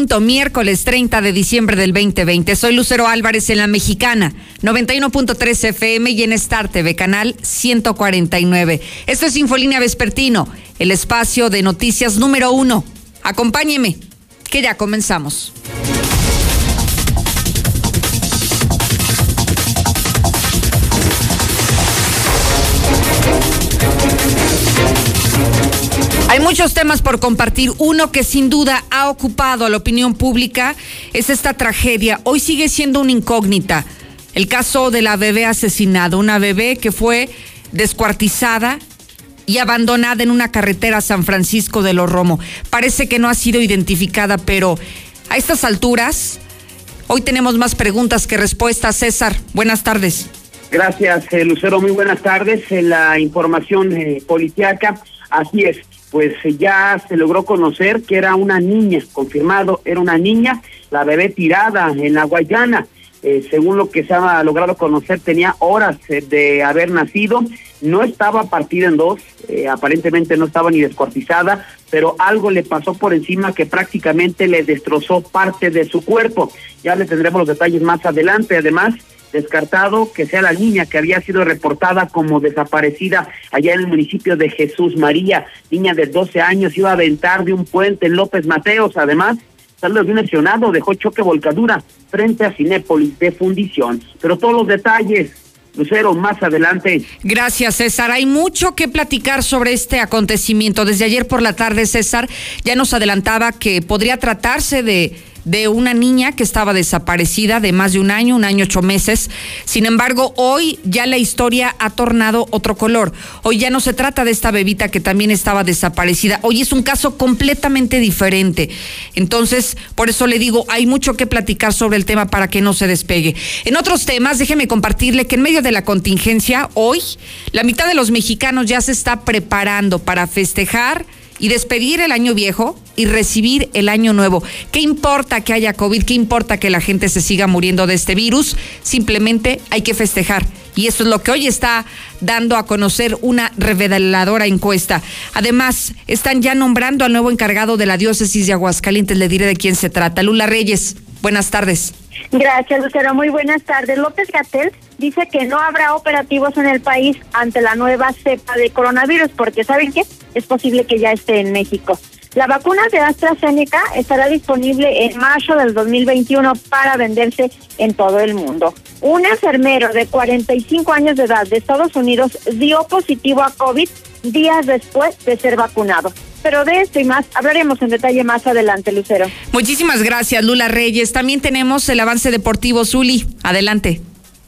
punto, miércoles 30 de diciembre del 2020. Soy Lucero Álvarez en la Mexicana, 91.3 FM y en Star TV, canal 149. Esto es Infolínea Vespertino, el espacio de noticias número uno. Acompáñeme, que ya comenzamos. Muchos temas por compartir. Uno que sin duda ha ocupado a la opinión pública es esta tragedia. Hoy sigue siendo una incógnita. El caso de la bebé asesinada, una bebé que fue descuartizada y abandonada en una carretera San Francisco de los Romo. Parece que no ha sido identificada, pero a estas alturas, hoy tenemos más preguntas que respuestas. César, buenas tardes. Gracias, eh, Lucero. Muy buenas tardes. En la información eh, policiaca, así es pues eh, ya se logró conocer que era una niña, confirmado, era una niña, la bebé tirada en la Guayana. Eh, según lo que se ha logrado conocer, tenía horas eh, de haber nacido, no estaba partida en dos, aparentemente no estaba ni descuartizada, pero algo le pasó por encima que prácticamente le destrozó parte de su cuerpo. Ya le tendremos los detalles más adelante. Además, descartado que sea la niña que había sido reportada como desaparecida allá en el municipio de Jesús María, niña de 12 años, iba a aventar de un puente en López Mateos, además salió de un lesionado, dejó choque volcadura frente a Cinépolis de fundición. Pero todos los detalles, Lucero, más adelante. Gracias, César. Hay mucho que platicar sobre este acontecimiento. Desde ayer por la tarde, César ya nos adelantaba que podría tratarse de de una niña que estaba desaparecida de más de un año, un año ocho meses. Sin embargo, hoy ya la historia ha tornado otro color. Hoy ya no se trata de esta bebita que también estaba desaparecida. Hoy es un caso completamente diferente. Entonces, por eso le digo, hay mucho que platicar sobre el tema para que no se despegue. En otros temas, déjeme compartirle que en medio de la contingencia, hoy, la mitad de los mexicanos ya se está preparando para festejar y despedir el año viejo y recibir el año nuevo. ¿Qué importa que haya COVID? ¿Qué importa que la gente se siga muriendo de este virus? Simplemente hay que festejar. Y eso es lo que hoy está dando a conocer una reveladora encuesta. Además, están ya nombrando al nuevo encargado de la diócesis de Aguascalientes. Le diré de quién se trata. Lula Reyes, buenas tardes. Gracias, Lucero. Muy buenas tardes. López Gatel dice que no habrá operativos en el país ante la nueva cepa de coronavirus, porque ¿saben qué? Es posible que ya esté en México. La vacuna de AstraZeneca estará disponible en mayo del 2021 para venderse en todo el mundo. Un enfermero de 45 años de edad de Estados Unidos dio positivo a COVID días después de ser vacunado. Pero de esto y más hablaremos en detalle más adelante, Lucero. Muchísimas gracias, Lula Reyes. También tenemos el avance deportivo, Zuli. Adelante.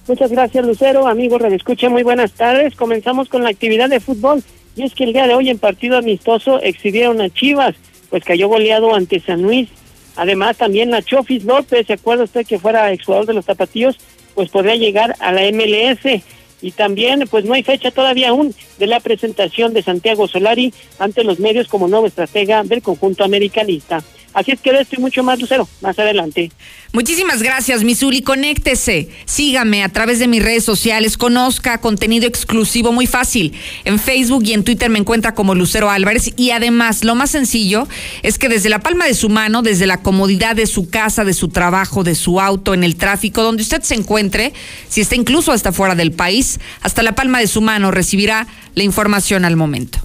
Muchas gracias, Lucero. Amigos, redescucha, muy buenas tardes. Comenzamos con la actividad de fútbol. Y es que el día de hoy en partido amistoso exhibieron a Chivas, pues cayó goleado ante San Luis. Además, también la Chofis López, ¿se acuerda usted que fuera exjugador de los Tapatíos? Pues podría llegar a la MLS. Y también, pues no hay fecha todavía aún de la presentación de Santiago Solari ante los medios como nuevo estratega del conjunto americanista. Así es que de esto y mucho más, Lucero, más adelante. Muchísimas gracias, Misuli. Conéctese, sígame a través de mis redes sociales, conozca contenido exclusivo muy fácil. En Facebook y en Twitter me encuentra como Lucero Álvarez. Y además, lo más sencillo es que desde la palma de su mano, desde la comodidad de su casa, de su trabajo, de su auto, en el tráfico, donde usted se encuentre, si está incluso hasta fuera del país, hasta la palma de su mano recibirá la información al momento.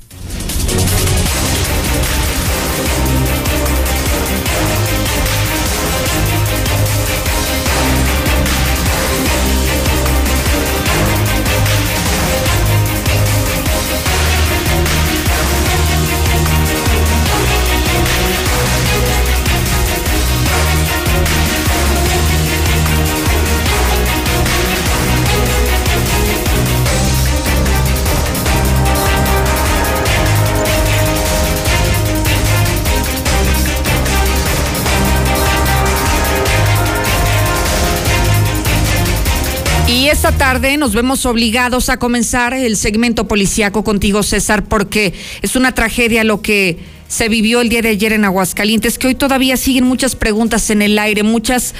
Esta tarde nos vemos obligados a comenzar el segmento policíaco contigo, César, porque es una tragedia lo que se vivió el día de ayer en Aguascalientes, que hoy todavía siguen muchas preguntas en el aire, muchas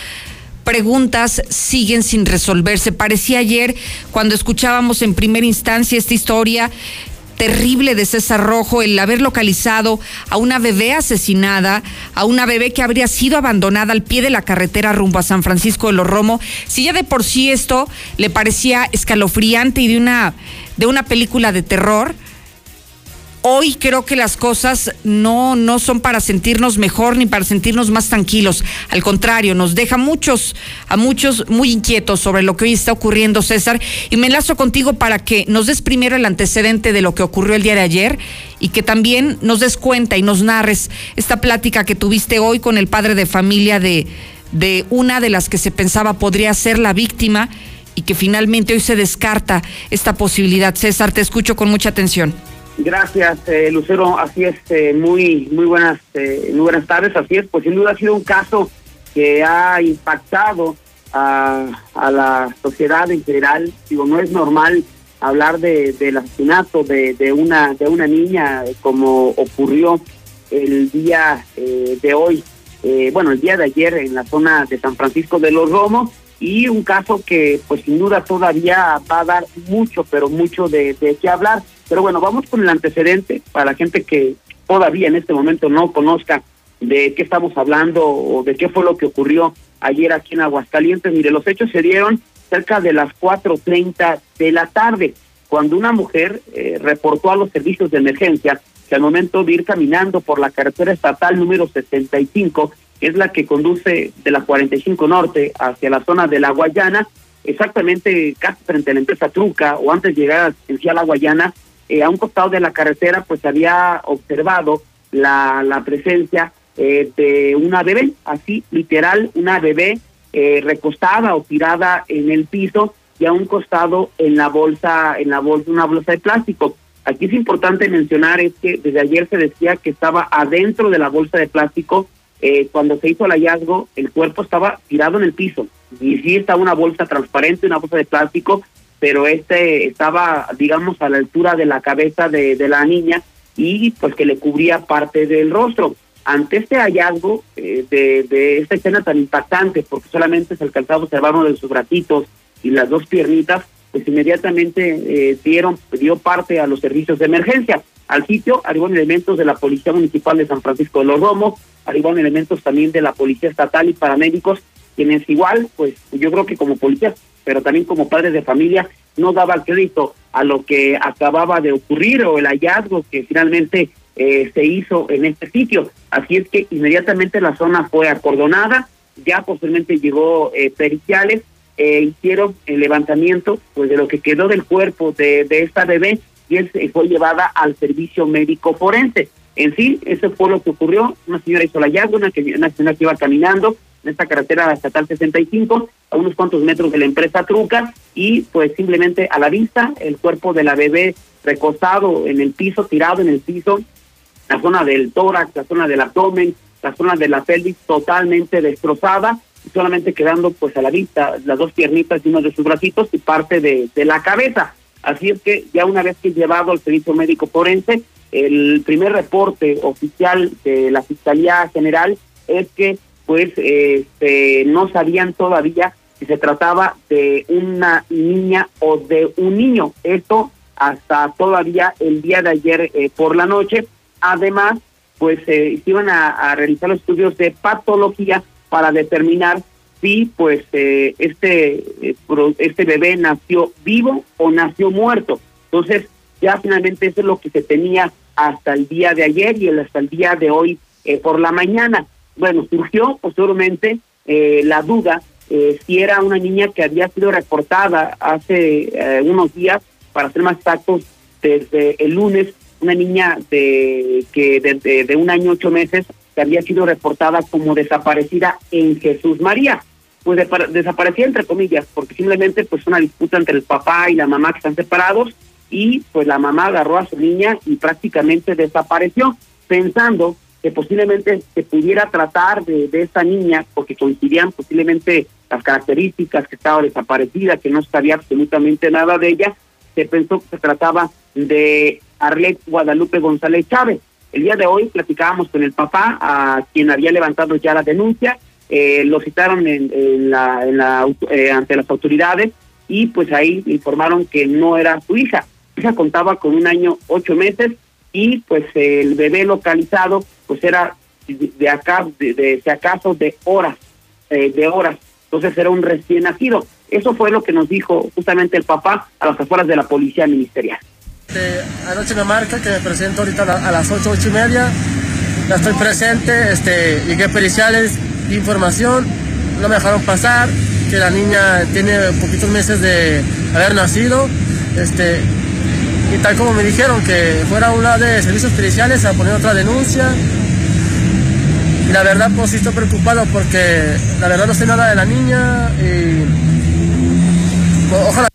preguntas siguen sin resolverse. Parecía ayer cuando escuchábamos en primera instancia esta historia terrible de César Rojo el haber localizado a una bebé asesinada, a una bebé que habría sido abandonada al pie de la carretera rumbo a San Francisco de los Romo. Si ya de por sí esto le parecía escalofriante y de una, de una película de terror, hoy creo que las cosas no, no son para sentirnos mejor ni para sentirnos más tranquilos. Al contrario, nos deja muchos, a muchos muy inquietos sobre lo que hoy está ocurriendo, César. Y me enlazo contigo para que nos des primero el antecedente de lo que ocurrió el día de ayer y que también nos des cuenta y nos narres esta plática que tuviste hoy con el padre de familia de, de una de las que se pensaba podría ser la víctima y que finalmente hoy se descarta esta posibilidad. César, te escucho con mucha atención. Gracias, eh, Lucero. Así es, eh, muy muy buenas eh, muy buenas tardes. Así es, pues sin duda ha sido un caso que ha impactado a, la sociedad en general. Digo, no es normal hablar de, del asesinato de, una de una niña como ocurrió el día eh, de hoy, eh, bueno, el día de ayer en la zona de San Francisco de los Romos y un caso que pues sin duda todavía va a dar mucho, pero mucho de, de qué hablar. Pero bueno, vamos con el antecedente para la gente que todavía en este momento no conozca de qué estamos hablando o de qué fue lo que ocurrió ayer aquí en Aguascalientes. Mire, los hechos se dieron cerca de las 4.30 de la tarde, cuando una mujer eh, reportó a los servicios de emergencia que al momento de ir caminando por la carretera estatal número 65, que es la que conduce de la 45 Norte hacia la zona de la Guayana, exactamente casi frente a la empresa Truca o antes de llegar a la Guayana, eh, a un costado de la carretera pues había observado la, la presencia eh, de una bebé, así literal, una bebé eh, recostada o tirada en el piso y a un costado en la bolsa, en la bolsa, una bolsa de plástico. Aquí es importante mencionar es que desde ayer se decía que estaba adentro de la bolsa de plástico. Eh, cuando se hizo el hallazgo, el cuerpo estaba tirado en el piso. Y sí estaba una bolsa transparente, una bolsa de plástico, pero este estaba, digamos, a la altura de la cabeza de, la niña y pues que le cubría parte del rostro. Ante este hallazgo eh, de, de, esta escena tan impactante, porque solamente se alcanzaba a observar uno de sus bracitos y las dos piernitas, pues inmediatamente eh, dieron, dio parte a los servicios de emergencia. Al sitio arribaron elementos de la Policía Municipal de San Francisco de los Romos, arribaron elementos también de la Policía Estatal y paramédicos, quienes igual, pues yo creo que como policías pero también como padres de familia, no daba crédito a lo que acababa de ocurrir o el hallazgo que finalmente eh, se hizo en este sitio. Así es que inmediatamente la zona fue acordonada, ya posteriormente llegó eh, periciales, eh, hicieron el levantamiento pues de lo que quedó del cuerpo de, de esta bebé y él fue llevada al servicio médico forense. En sí, eso fue lo que ocurrió. Una señora hizo el hallazgo, una, una señora que iba caminando, en esta carretera estatal 65, a unos cuantos metros de la empresa Truca, y pues simplemente a la vista el cuerpo de la bebé recostado en el piso, tirado en el piso, la zona del tórax, la zona del abdomen, la zona de la pelvis totalmente destrozada, solamente quedando pues a la vista las dos piernitas y uno de sus bracitos y parte de, de la cabeza. Así es que ya una vez que llevado al servicio médico forense, el primer reporte oficial de la Fiscalía General es que pues este, no sabían todavía si se trataba de una niña o de un niño. Esto hasta todavía el día de ayer eh, por la noche. Además, pues eh, iban a, realizar los estudios de patología para determinar si pues eh, este eh, este bebé nació vivo o nació muerto. Entonces, ya finalmente eso es lo que se tenía hasta el día de ayer y hasta el día de hoy por la mañana bueno, surgió posteriormente eh, la duda eh, si era una niña que había sido reportada hace eh, unos días, para ser más exactos, desde el lunes, una niña de que desde de un año ocho meses que había sido reportada como desaparecida en Jesús María. Pues de, desaparecida entre comillas, porque simplemente pues una disputa entre el papá y la mamá que están separados y pues la mamá agarró a su niña y prácticamente desapareció, pensando que posiblemente se pudiera tratar de, de esta niña, porque coincidían posiblemente las características, que estaba desaparecida, que no sabía absolutamente nada de ella, se pensó que se trataba de Arlet Guadalupe González Chávez. El día de hoy platicábamos con el papá, a quien había levantado ya la denuncia, eh, lo citaron en, la, en la, eh, ante las autoridades y pues ahí informaron que no era su hija. Su hija contaba con un año, ocho meses y pues el bebé localizado pues era de, acá, de, de, acaso de horas, eh, de horas. Entonces era un recién nacido. Eso fue lo que nos dijo justamente el papá a las afueras de la policía ministerial. Este, anoche me marca que me presento ahorita a las ocho, ocho y media. Ya estoy presente, este, llegué periciales, información, no me dejaron pasar, que la niña tiene poquitos meses de haber nacido. Este, tal como me dijeron que fuera una de servicios periciales a poner otra denuncia. Y la verdad pues sí estoy preocupado porque la verdad no sé nada de la niña y pues, ojalá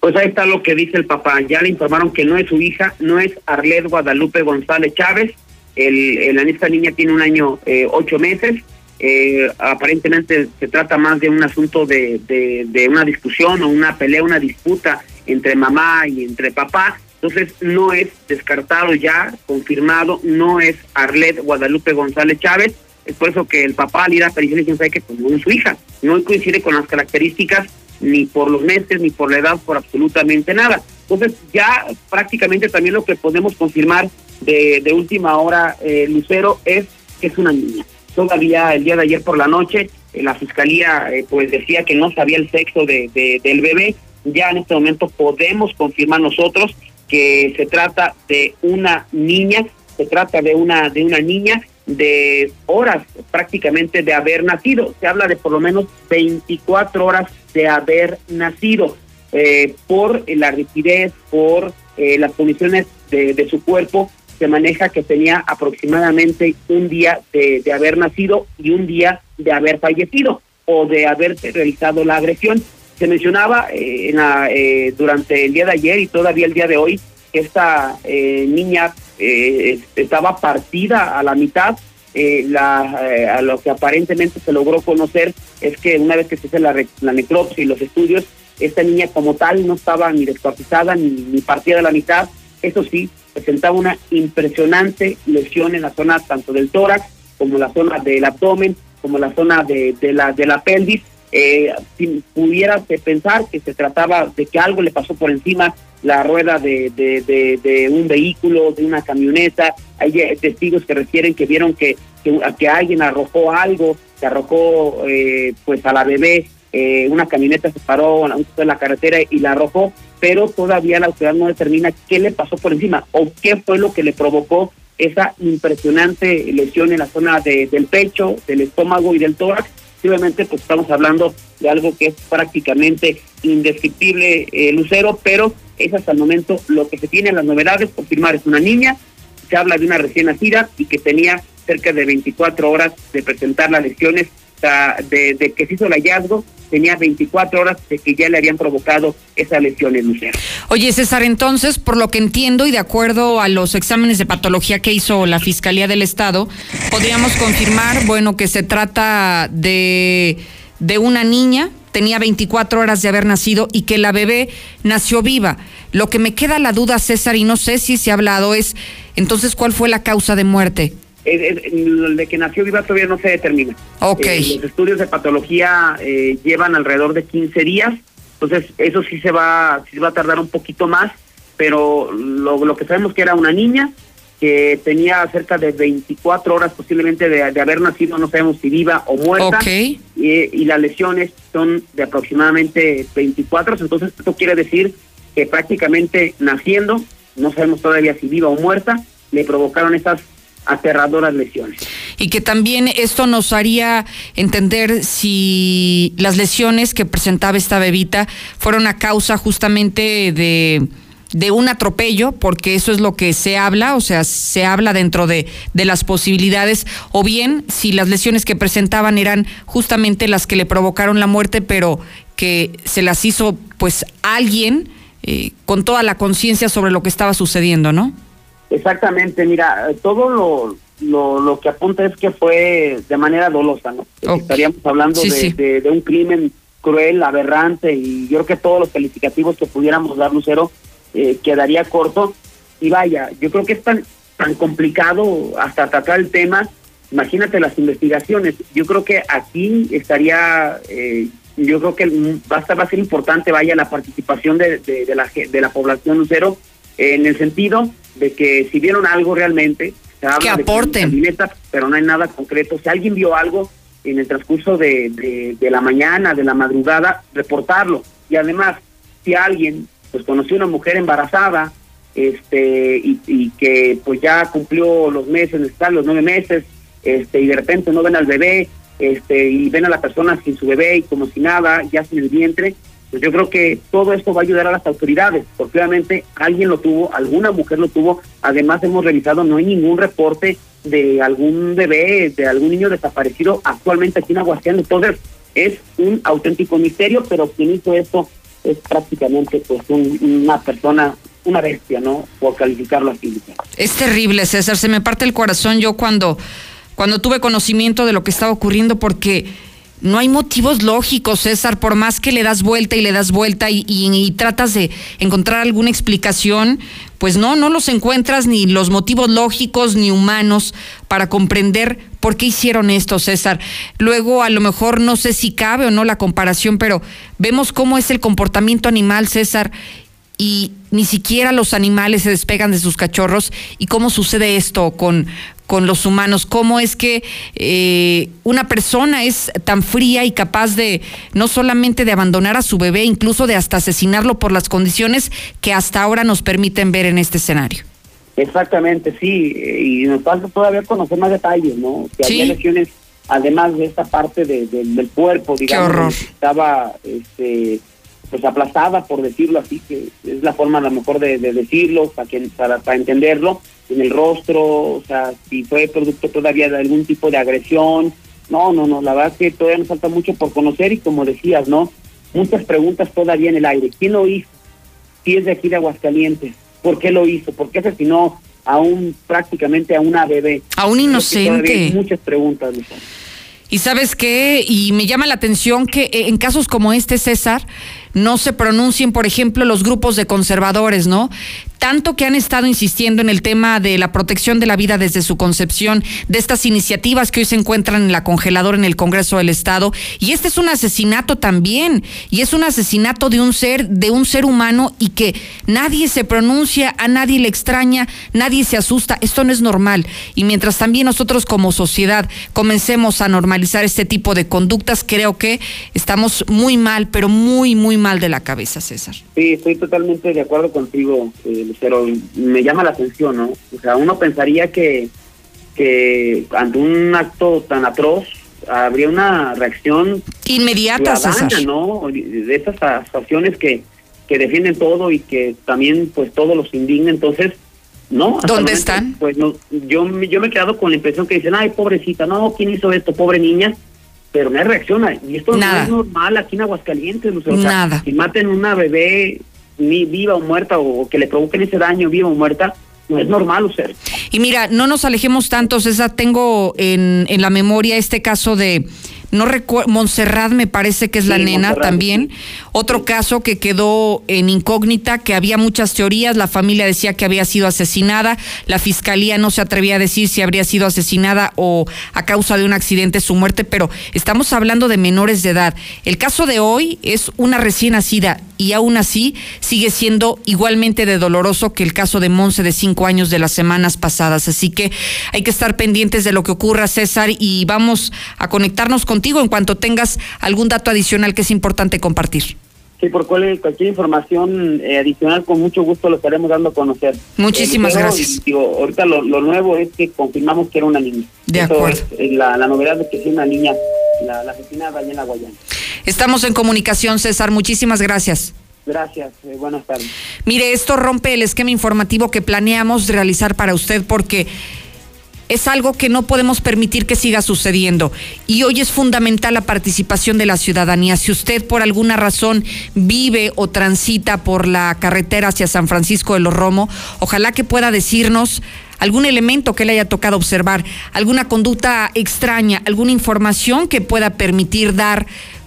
pues ahí está lo que dice el papá. Ya le informaron que no es su hija, no es Arlet Guadalupe González Chávez. El, esta niña tiene un año, eh, ocho meses. Eh, aparentemente se trata más de un asunto de, de, una discusión o una pelea, una disputa entre mamá y entre papá. Entonces no es descartado ya, confirmado, no es Arlet Guadalupe González Chávez. Es por eso que el papá al ir a dice que pues, no es su hija, no coincide con las características ni por los meses, ni por la edad, por absolutamente nada. Entonces ya prácticamente también lo que podemos confirmar de, de última hora, eh, Lucero, es que es una niña. Todavía el día de ayer por la noche eh, la fiscalía eh, pues decía que no sabía el sexo de, de, del bebé. Ya en este momento podemos confirmar nosotros que se trata de una niña, se trata de una de una niña de horas prácticamente de haber nacido. Se habla de por lo menos 24 horas de haber nacido eh, por la rigidez, por eh, las condiciones de, su cuerpo. Se maneja que tenía aproximadamente un día de, haber nacido y un día de haber fallecido o de haber realizado la agresión. Se mencionaba eh, en la, durante el día de ayer y todavía el día de hoy que esta niña estaba partida a la mitad eh, la, eh, a lo que aparentemente se logró conocer es que una vez que se hizo la, la necropsia y los estudios, esta niña como tal no estaba ni descuartizada ni, ni partida de la mitad. Eso sí, presentaba una impresionante lesión en la zona tanto del tórax como la zona del abdomen, como la zona de, de la, de la pelvis. Eh, si pensar que se trataba de que algo le pasó por encima la rueda de, de, un vehículo, de una camioneta. Hay testigos que refieren que vieron que, que, alguien arrojó algo, que arrojó eh, pues a la bebé, eh, una camioneta se paró en la carretera y la arrojó, pero todavía la autoridad no determina qué le pasó por encima o qué fue lo que le provocó esa impresionante lesión en la zona del pecho, del estómago y del tórax. Obviamente pues estamos hablando de algo que es prácticamente indescriptible, eh, Lucero, pero es hasta el momento lo que se tiene en las novedades, confirmar es una niña, se habla de una recién nacida y que tenía cerca de 24 horas de presentar las lesiones, de, de que se hizo el hallazgo, tenía 24 horas de que ya le habían provocado esa lesión en Lucero. Oye, César, entonces, por lo que entiendo y de acuerdo a los exámenes de patología que hizo la Fiscalía del Estado, podríamos confirmar, bueno, que se trata de, de una niña tenía 24 horas de haber nacido y que la bebé nació viva. Lo que me queda la duda, César, y no sé si se ha hablado, es entonces cuál fue la causa de muerte. El, de que nació viva todavía no se determina. Ok. Eh, los estudios de patología eh, llevan alrededor de 15 días, entonces eso sí se va, sí va a tardar un poquito más, pero lo, lo que sabemos que era una niña, que tenía cerca de 24 horas posiblemente de, haber nacido, no sabemos si viva o muerta. Y, las lesiones son de aproximadamente 24, entonces esto quiere decir que prácticamente naciendo, no sabemos todavía si viva o muerta, le provocaron esas aterradoras lesiones. Y que también esto nos haría entender si las lesiones que presentaba esta bebita fueron a causa justamente de de un atropello, porque eso es lo que se habla, o sea, se habla dentro de, de, las posibilidades, o bien si las lesiones que presentaban eran justamente las que le provocaron la muerte, pero que se las hizo pues alguien eh, con toda la conciencia sobre lo que estaba sucediendo, ¿no? Exactamente, mira, todo lo, lo, lo que apunta es que fue de manera dolosa, ¿no? Estaríamos hablando de, De, un crimen cruel, aberrante, y yo creo que todos los calificativos que pudiéramos dar, Lucero, eh, quedaría corto. Y vaya, yo creo que es tan, tan complicado hasta tratar el tema. Imagínate las investigaciones. Yo creo que aquí estaría, eh, yo creo que va a, estar, va a ser importante, vaya, la participación de, de, la, de la población Lucero, en el sentido de que si vieron algo realmente, que aporten. pero no hay nada concreto. Si alguien vio algo en el transcurso de, de, la mañana, de la madrugada, reportarlo. Y además, si alguien pues conoció una mujer embarazada, este y, y, que pues ya cumplió los meses, están los nueve meses, este y de repente no ven al bebé, este y ven a la persona sin su bebé y como si nada, ya sin el vientre, pues yo creo que todo esto va a ayudar a las autoridades, porque obviamente alguien lo tuvo, alguna mujer lo tuvo, además hemos revisado, no hay ningún reporte de algún bebé, de algún niño desaparecido actualmente aquí en Aguascalientes, entonces es un auténtico misterio, pero quien hizo esto es prácticamente pues una persona una bestia, ¿no? Por calificarlo así. Es terrible, César. Se me parte el corazón yo cuando, cuando tuve conocimiento de lo que estaba ocurriendo, porque no hay motivos lógicos, César, por más que le das vuelta y le das vuelta y, tratas de encontrar alguna explicación, pues no, no los encuentras ni los motivos lógicos ni humanos para comprender por qué hicieron esto, César. Luego, a lo mejor no sé si cabe o no la comparación, pero vemos cómo es el comportamiento animal, César, y ni siquiera los animales se despegan de sus cachorros y cómo sucede esto con, con los humanos, cómo es que eh, una persona es tan fría y capaz de no solamente de abandonar a su bebé, incluso de hasta asesinarlo por las condiciones que hasta ahora nos permiten ver en este escenario. Exactamente, sí, y nos falta todavía conocer más detalles, ¿no? Que había lesiones, además de esta parte del cuerpo, digamos, estaba este, pues aplastada, por decirlo así, que es la forma a lo mejor de, decirlo, para, que, para, para entenderlo, en el rostro, o sea, si fue producto todavía de algún tipo de agresión. No, no, no, la verdad es que todavía nos falta mucho por conocer y como decías, ¿no? Muchas preguntas todavía en el aire. ¿Quién lo hizo? Si es de aquí de Aguascalientes, ¿por qué lo hizo? ¿Por qué asesinó a un prácticamente a una bebé? A un inocente. muchas preguntas, Y sabes qué, y me llama la atención que eh, en casos como este, César, no se pronuncien, por ejemplo, los grupos de conservadores, ¿no? tanto que han estado insistiendo en el tema de la protección de la vida desde su concepción, de estas iniciativas que hoy se encuentran en la congeladora en el Congreso del Estado. Y este es un asesinato también, y es un asesinato de un ser, de un ser humano, y que nadie se pronuncia, a nadie le extraña, nadie se asusta. Esto no es normal. Y mientras también nosotros como sociedad comencemos a normalizar este tipo de conductas, creo que estamos muy mal, pero muy, muy mal de la cabeza, César. Sí, estoy totalmente de acuerdo contigo. Eh, pero me llama la atención, ¿no? O sea, uno pensaría que, que ante un acto tan atroz habría una reacción inmediata, ¿no? De esas actuaciones que, que defienden todo y que también pues todos los indigna, entonces ¿no? ¿Dónde están? Pues no, yo, yo me he quedado con la impresión que dicen, ay, pobrecita, no, ¿quién hizo esto? Pobre niña. Pero no reacciona. Y esto no es normal aquí en Aguascalientes. O sea, Nada. Si maten una bebé viva o muerta o que le provoquen ese daño viva o muerta, no es normal usted. Y mira, no nos alejemos tanto, César, tengo en, en la memoria este caso de no recuerdo, Montserrat me parece que es la nena también. Otro caso que quedó en incógnita, que había muchas teorías, la familia decía que había sido asesinada, la fiscalía no se atrevía a decir si habría sido asesinada o a causa de un accidente su muerte, pero estamos hablando de menores de edad. El caso de hoy es una recién nacida y aún así sigue siendo igualmente de doloroso que el caso de Monse de cinco años de las semanas pasadas. Así que hay que estar pendientes de lo que ocurra, César, y vamos a conectarnos con en cuanto tengas algún dato adicional que es importante compartir. Sí, por cualquier información eh, adicional, con mucho gusto lo estaremos dando a conocer. Muchísimas gracias. ahorita lo, nuevo es que confirmamos que era una niña. De acuerdo. Eh, la, novedad de que es una niña, la, la asesinada en la Guayana. Estamos en comunicación, César. Muchísimas gracias. Gracias, eh, buenas tardes. Mire, esto rompe el esquema informativo que planeamos realizar para usted porque es algo que no podemos permitir que siga sucediendo. Y hoy es fundamental la participación de la ciudadanía. Si usted por alguna razón vive o transita por la carretera hacia San Francisco de los Romo, ojalá que pueda decirnos algún elemento que le haya tocado observar, alguna conducta extraña, alguna información que pueda permitir dar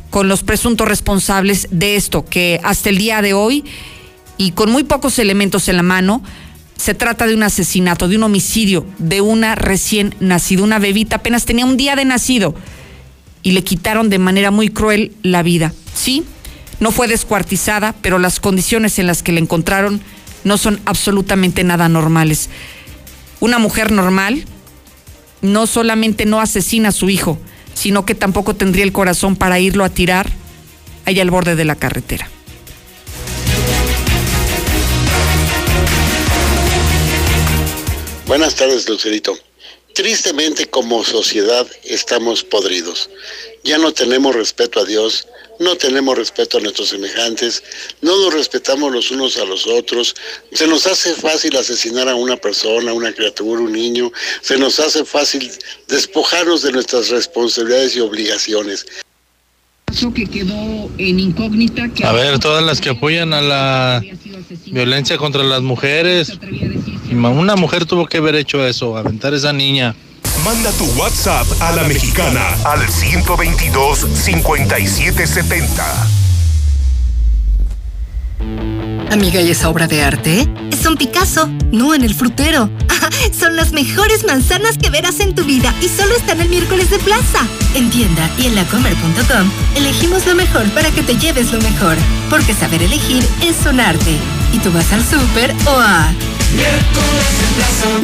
con los presuntos responsables de esto, que hasta el día de hoy, y con muy pocos elementos en la mano, se trata de un asesinato, de un homicidio, de una recién nacida, una bebita, apenas tenía un día de nacido y le quitaron de manera muy cruel la vida. Sí, no fue descuartizada, pero las condiciones en las que la encontraron no son absolutamente nada normales. Una mujer normal no solamente no asesina a su hijo, sino que tampoco tendría el corazón para irlo a tirar allá al borde de la carretera. Buenas tardes, Lucerito. Tristemente como sociedad estamos podridos. Ya no tenemos respeto a Dios, no tenemos respeto a nuestros semejantes, no nos respetamos los unos a los otros, se nos hace fácil asesinar a una persona, una criatura, un niño, se nos hace fácil despojarnos de nuestras responsabilidades y obligaciones. Que quedó en incógnita. a ver, todas las que apoyan a la violencia contra las mujeres, una mujer tuvo que haber hecho eso, aventar esa niña. Manda tu WhatsApp a la mexicana al 122 5770. Amiga, ¿y esa obra de arte? Es un Picasso, no en el frutero. Son las mejores manzanas que verás en tu vida y solo están el miércoles de plaza. En tienda y en lacomer.com elegimos lo mejor para que te lleves lo mejor. Porque saber elegir es un arte. Y tú vas al súper o a...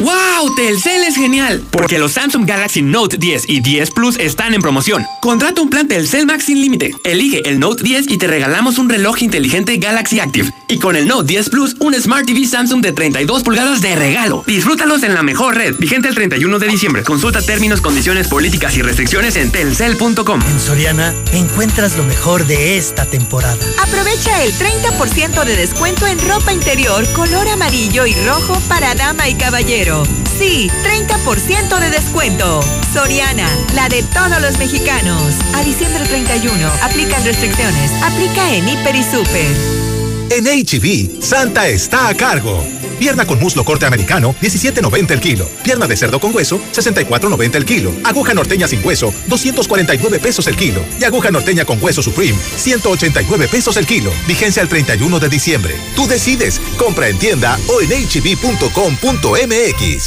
¡Wow! Telcel es genial. Porque los Samsung Galaxy Note 10 y 10 Plus están en promoción. Contrata un plan Telcel Max sin límite. Elige el Note 10 y te regalamos un reloj inteligente Galaxy Active. Y con el Note 10 Plus, un Smart TV Samsung de 32 pulgadas de regalo. Disfrútalos en la mejor red. Vigente el 31 de diciembre. Consulta términos, condiciones, políticas y restricciones en telcel.com. En Soriana encuentras lo mejor de esta temporada. Aprovecha el 30% de descuento en ropa interior color amarillo y rojo para dama y caballero. Sí, 30% de descuento. Soriana, la de todos los mexicanos. A diciembre 31, aplican restricciones. Aplica en Hiper y Super. En HB, Santa está a cargo. Pierna con muslo corte americano, 17.90 el kilo. Pierna de cerdo con hueso, 64.90 el kilo. Aguja norteña sin hueso, 249 pesos el kilo. Y aguja norteña con hueso Supreme, 189 pesos el kilo. Vigencia el 31 de diciembre. Tú decides. Compra en tienda o en hb.com.mx.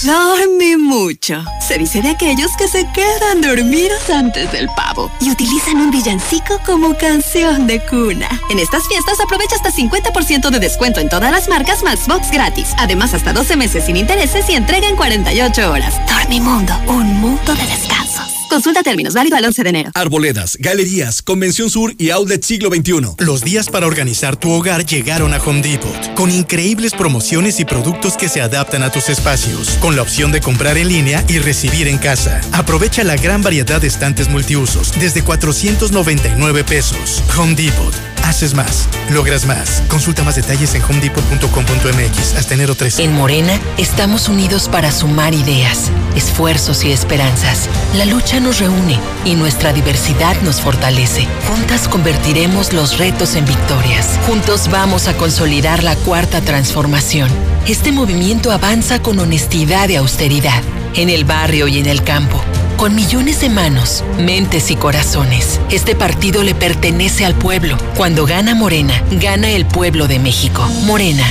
Dormí mucho. Se dice de aquellos que se quedan dormidos antes del pavo y utilizan un villancico como canción de cuna. En estas fiestas aprovecha hasta 50% de descuento en todas las marcas Maxbox gratis. Además, hasta 12 meses sin intereses y entrega en 48 horas. Dormimundo, un mundo de descansos. Consulta términos, válido al 11 de enero. Arboledas, galerías, Convención Sur y Outlet Siglo XXI. Los días para organizar tu hogar llegaron a Home Depot, con increíbles promociones y productos que se adaptan a tus espacios, con la opción de comprar en línea y recibir en casa. Aprovecha la gran variedad de estantes multiusos, desde 499 pesos. Home Depot Haces más, logras más. Consulta más detalles en homedepot.com.mx hasta enero 13. En Morena estamos unidos para sumar ideas, esfuerzos y esperanzas. La lucha nos reúne y nuestra diversidad nos fortalece. Juntas convertiremos los retos en victorias. Juntos vamos a consolidar la cuarta transformación. Este movimiento avanza con honestidad y austeridad, en el barrio y en el campo con millones de manos, mentes y corazones. Este partido le pertenece al pueblo. Cuando gana Morena, gana el pueblo de México. Morena,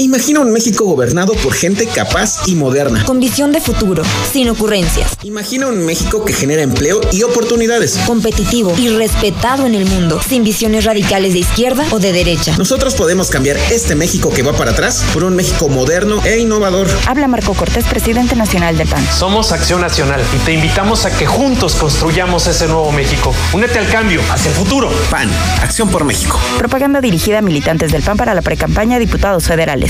Imagina un México gobernado por gente capaz y moderna. Con visión de futuro, sin ocurrencias. Imagina un México que genera empleo y oportunidades. Competitivo y respetado en el mundo, sin visiones radicales de izquierda o de derecha. Nosotros podemos cambiar este México que va para atrás por un México moderno e innovador. Habla Marco Cortés, presidente nacional del PAN. Somos Acción Nacional y te invitamos a que juntos construyamos ese nuevo México. Únete al cambio, hacia el futuro. PAN, Acción por México. Propaganda dirigida a militantes del PAN para la precampaña a diputados federales.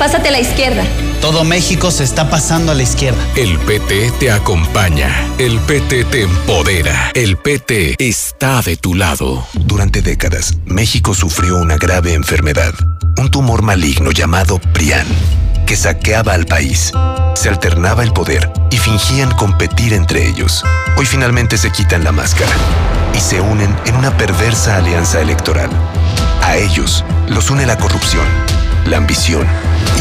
Pásate a la izquierda. Todo México se está pasando a la izquierda. El PT te acompaña. El PT te empodera. El PT está de tu lado. Durante décadas, México sufrió una grave enfermedad, un tumor maligno llamado PRIAN, que saqueaba al país. Se alternaba el poder y fingían competir entre ellos. Hoy finalmente se quitan la máscara y se unen en una perversa alianza electoral. A ellos los une la corrupción, la ambición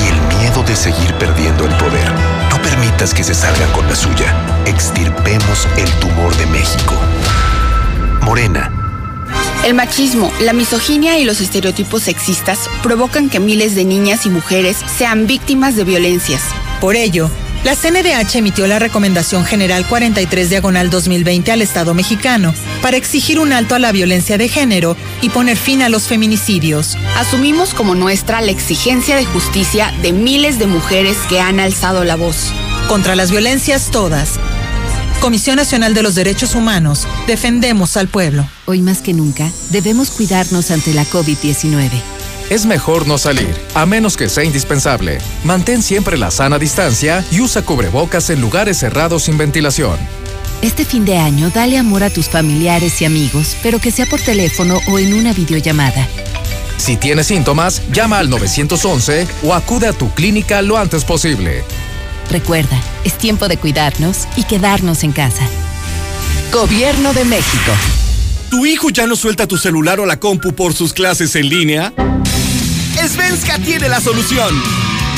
y el miedo de seguir perdiendo el poder. No permitas que se salgan con la suya. Extirpemos el tumor de México. Morena, El machismo, la misoginia y los estereotipos sexistas provocan que miles de niñas y mujeres sean víctimas de violencias. Por ello, la CNDH emitió la Recomendación General 43 Diagonal 2020 al Estado mexicano para exigir un alto a la violencia de género y poner fin a los feminicidios. Asumimos como nuestra la exigencia de justicia de miles de mujeres que han alzado la voz. Contra las violencias todas. Comisión Nacional de los Derechos Humanos, defendemos al pueblo. Hoy más que nunca, debemos cuidarnos ante la COVID-19. Es mejor no salir, a menos que sea indispensable. Mantén siempre la sana distancia y usa cubrebocas en lugares cerrados sin ventilación. Este fin de año, dale amor a tus familiares y amigos, pero que sea por teléfono o en una videollamada. Si tienes síntomas, llama al 911 o acude a tu clínica lo antes posible. Recuerda, es tiempo de cuidarnos y quedarnos en casa. Gobierno de México. ¿Tu hijo ya no suelta tu celular o la compu por sus clases en línea? Svenska tiene la solución.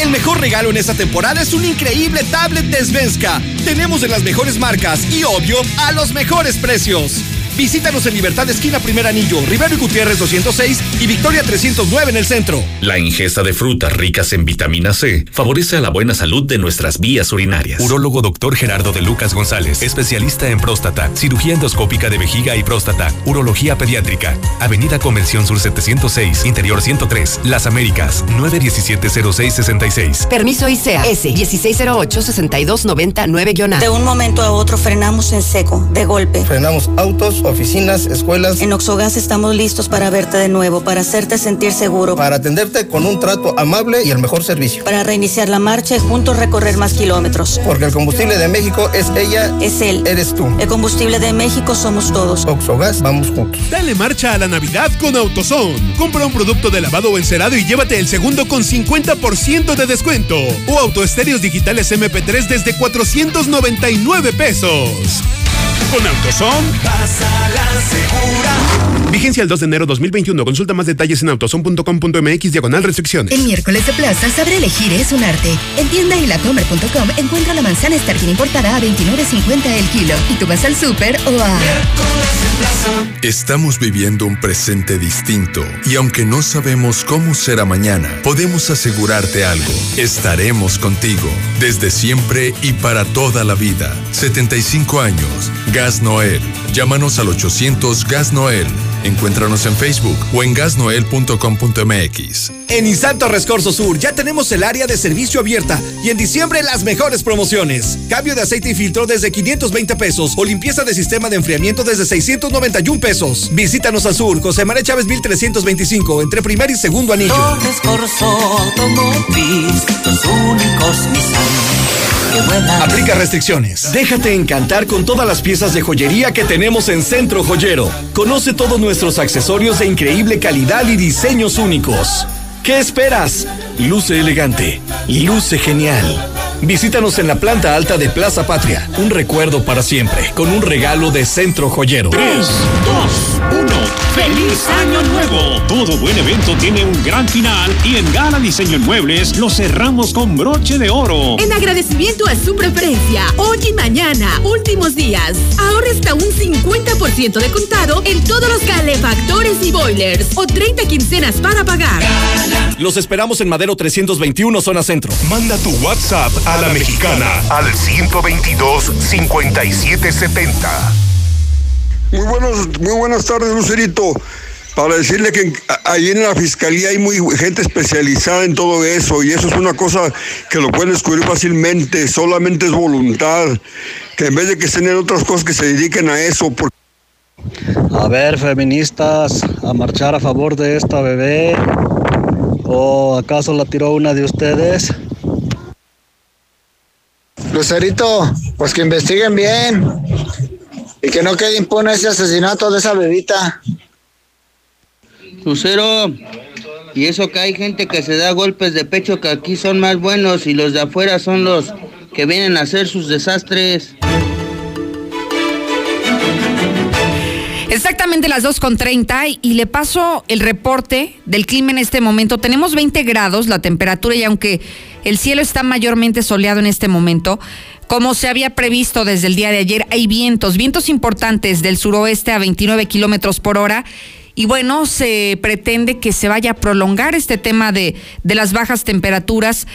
El mejor regalo en esta temporada es un increíble tablet de Svenska. Tenemos de las mejores marcas y, obvio, a los mejores precios. Visítanos en Libertad Esquina Primer Anillo, Rivero y Gutiérrez 206 y Victoria 309 en el centro. La ingesta de frutas ricas en vitamina C favorece a la buena salud de nuestras vías urinarias. Urólogo Dr. Gerardo de Lucas González, especialista en próstata, cirugía endoscópica de vejiga y próstata, urología pediátrica. Avenida Convención Sur 706, Interior 103, Las Américas, 917-0666. Permiso ICEA S 1608-6299-A. De un momento a otro frenamos en seco, de golpe. Frenamos autos, oficinas, escuelas. En Oxogas estamos listos para verte de nuevo, para hacerte sentir seguro. Para atenderte con un trato amable y el mejor servicio. Para reiniciar la marcha y juntos recorrer más kilómetros. Porque el combustible de México es ella. Es él. Eres tú. El combustible de México somos todos. Oxogas, vamos juntos. Dale marcha a la Navidad con AutoZone. Compra un producto de lavado o encerado y llévate el segundo con 50% de descuento. O autoestéreos digitales MP3 desde 499 pesos. Con AutoZone. Pasa la segura. Vigencia el 2 de enero 2021. Consulta más detalles en autozone.com.mx diagonal restricciones. El miércoles de plaza, saber elegir es un arte. En tienda y lacomer.com encuentra la manzana Starkin importada a 29.50 el kilo. Y tú vas al súper o a... Estamos viviendo un presente distinto y aunque no sabemos cómo será mañana, podemos asegurarte algo. Estaremos contigo desde siempre y para toda la vida. 75 años. Gas Noel. Llámanos al 800 Gas Noel. Encuéntranos en Facebook o en gasnoel.com.mx. En Insanto Rescorso Sur ya tenemos el área de servicio abierta y en diciembre las mejores promociones. Cambio de aceite y filtro desde 520 pesos o limpieza de sistema de enfriamiento desde 691 pesos. Visítanos al sur, José María Chávez 1325, entre primer y segundo anillo. los únicos Aplica restricciones. Déjate encantar con todas las piezas de joyería que tenemos en Centro Joyero. Conoce todos nuestros accesorios de increíble calidad y diseños únicos. ¿Qué esperas? Luce elegante. Luce genial. Visítanos en la planta alta de Plaza Patria. Un recuerdo para siempre, con un regalo de Centro Joyero. 3, 2, 1. ¡Feliz Año Nuevo! Todo buen evento tiene un gran final y en Gala Diseño en Muebles lo cerramos con broche de oro. En agradecimiento a su preferencia, hoy y mañana, últimos días, ahorra hasta un 50% de contado en todos los calefactores y boilers o 30 quincenas para pagar. Los esperamos en Madero 321, zona centro. Manda tu WhatsApp a la mexicana al 122 5770. Muy, buenos, muy buenas tardes, Lucerito. Para decirle que ahí en la fiscalía hay muy gente especializada en todo eso y eso es una cosa que lo pueden descubrir fácilmente, solamente es voluntad, que en vez de que estén en otras cosas que se dediquen a eso, porque A ver, feministas, a marchar a favor de esta bebé. ¿O acaso la tiró una de ustedes? Lucerito, pues que investiguen bien y que no quede impune ese asesinato de esa bebita. Lucero, y eso que hay gente que se da golpes de pecho que aquí son más buenos y los de afuera son los que vienen a hacer sus desastres. Exactamente las 2.30 y le paso el reporte del clima en este momento. Tenemos 20 grados la temperatura y aunque el cielo está mayormente soleado en este momento, como se había previsto desde el día de ayer, hay vientos, vientos importantes del suroeste a 29 kilómetros por hora. Y bueno, se pretende que se vaya a prolongar este tema de, de las bajas temperaturas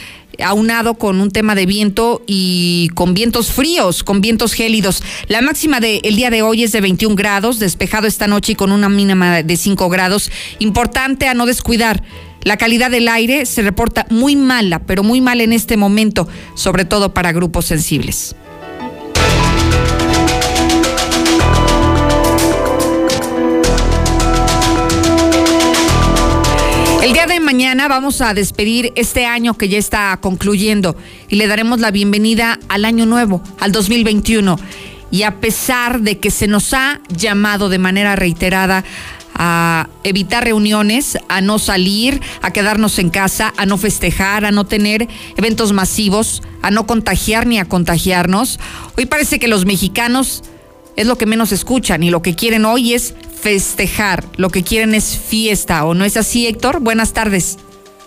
aunado con un tema de viento y con vientos fríos, con vientos gélidos. La máxima del día de hoy es de 21 grados, despejado esta noche y con una mínima de 5 grados. Importante a no descuidar. La calidad del aire se reporta muy mala, pero muy mal en este momento, sobre todo para grupos sensibles. Mañana vamos a despedir este año que ya está concluyendo y le daremos la bienvenida al año nuevo, al 2021. Y a pesar de que se nos ha llamado de manera reiterada a evitar reuniones, a no salir, a quedarnos en casa, a no festejar, a no tener eventos masivos, a no contagiar ni a contagiarnos, hoy parece que los mexicanos es lo que menos escuchan y lo que quieren hoy es festejar, lo que quieren es fiesta, ¿o no es así, Héctor? Buenas tardes.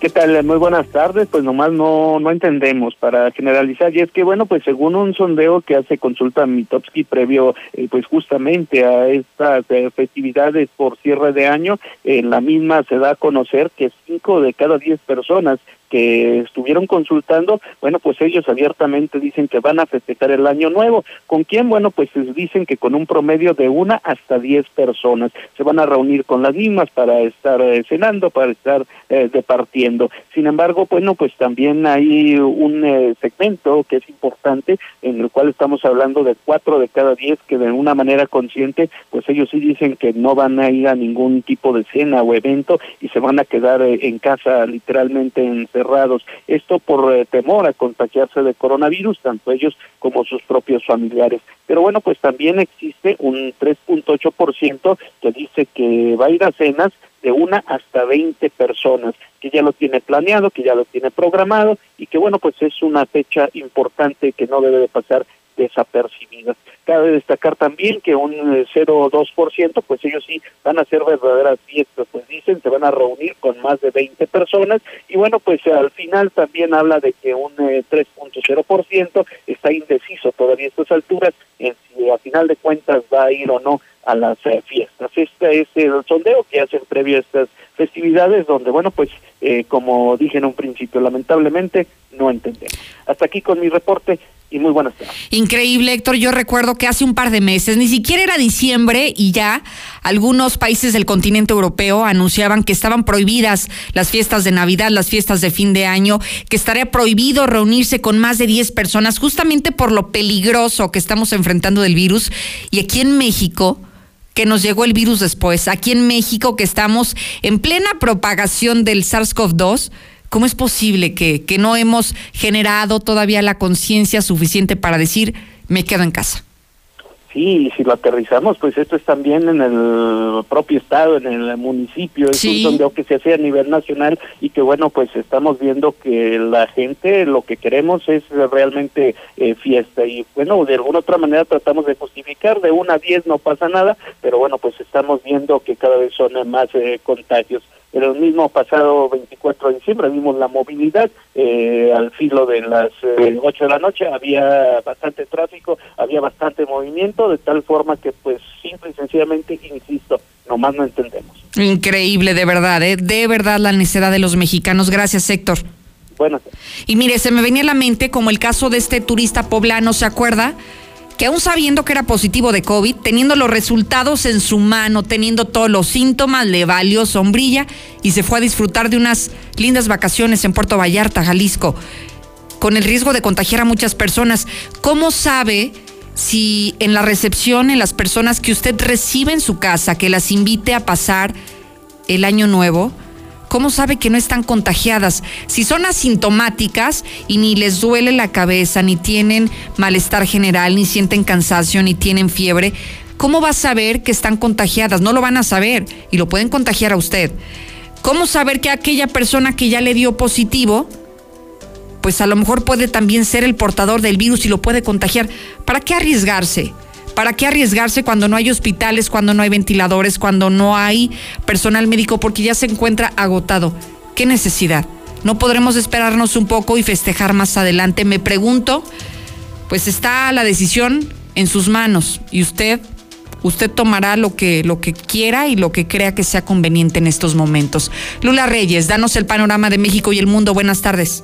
¿Qué tal? Muy buenas tardes. Pues nomás no no entendemos para generalizar. Y es que, bueno, pues según un sondeo que hace consulta Mitowski previo, eh, pues justamente a estas eh, festividades por cierre de año, en la misma se da a conocer que cinco de cada diez personas que estuvieron consultando, bueno, pues ellos abiertamente dicen que van a festejar el año nuevo. ¿Con quién? Bueno, pues dicen que con un promedio de una hasta diez personas. Se van a reunir con las mismas para estar eh, cenando, para estar eh, departiendo. Sin embargo, bueno, pues también hay un eh, segmento que es importante en el cual estamos hablando de cuatro de cada diez que de una manera consciente, pues ellos sí dicen que no van a ir a ningún tipo de cena o evento y se van a quedar en casa literalmente en cerrados. Esto por eh, temor a contagiarse de coronavirus, tanto ellos como sus propios familiares. Pero bueno, pues también existe un 3.8% que dice que va a ir a cenas de una hasta 20 personas, que ya lo tiene planeado, que ya lo tiene programado y que bueno, pues es una fecha importante que no debe de pasar desapercibidas. Cabe destacar también que un 0,2%, eh, pues ellos sí van a hacer verdaderas fiestas, pues dicen, se van a reunir con más de 20 personas y bueno, pues al final también habla de que un 3.0% eh, está indeciso todavía a estas alturas en si a final de cuentas va a ir o no a las eh, fiestas. Este es el sondeo que hacen previo a estas festividades donde, bueno, pues como dije en un principio, lamentablemente no entendemos. Hasta aquí con mi reporte y muy buenas tardes. Increíble, Héctor. Yo recuerdo que hace un par de meses, ni siquiera era diciembre y ya algunos países del continente europeo anunciaban que estaban prohibidas las fiestas de Navidad, las fiestas de fin de año, que estaría prohibido reunirse con más de 10 personas justamente por lo peligroso que estamos enfrentando del virus. Y aquí en México que nos llegó el virus después, aquí en México que estamos en plena propagación del SARS-CoV-2, ¿Cómo es posible que, que no hemos generado todavía la conciencia suficiente para decir, me quedo en casa? Sí, si lo aterrizamos, pues esto es también en el propio estado, en el municipio, es un sondeo que se hace a nivel nacional y que bueno, pues estamos viendo que la gente lo que queremos es realmente eh, fiesta y bueno, de alguna otra manera tratamos de justificar, de una a diez no pasa nada, pero bueno, pues estamos viendo que cada vez son más eh, contagios. En el mismo pasado 24 de diciembre vimos la movilidad eh, al filo de las eh, 8 de la noche, había bastante tráfico, había bastante movimiento, de tal forma que pues simple y sencillamente, insisto, nomás no entendemos. Increíble, de verdad, ¿eh? de verdad la necesidad de los mexicanos. Gracias, Héctor. Bueno. Y mire, se me venía a la mente como el caso de este turista poblano, ¿se acuerda? Que aún sabiendo que era positivo de COVID, teniendo los resultados en su mano, teniendo todos los síntomas, le valió sombrilla y se fue a disfrutar de unas lindas vacaciones en Puerto Vallarta, Jalisco, con el riesgo de contagiar a muchas personas. ¿Cómo sabe si en la recepción, en las personas que usted recibe en su casa, que las invite a pasar el año nuevo, ¿cómo sabe que no están contagiadas? Si son asintomáticas y ni les duele la cabeza, ni tienen malestar general, ni sienten cansancio, ni tienen fiebre, ¿cómo va a saber que están contagiadas? No lo van a saber y lo pueden contagiar a usted. ¿Cómo saber que aquella persona que ya le dio positivo, pues a lo mejor puede también ser el portador del virus y lo puede contagiar? ¿Para qué arriesgarse? ¿Para qué arriesgarse cuando no hay hospitales, cuando no hay ventiladores, cuando no hay personal médico porque ya se encuentra agotado? ¿Qué necesidad? ¿No podremos esperarnos un poco y festejar más adelante? Me pregunto, pues está la decisión en sus manos y usted usted tomará lo que, lo que quiera y lo que crea que sea conveniente en estos momentos. Lula Reyes, danos el panorama de México y el mundo. Buenas tardes.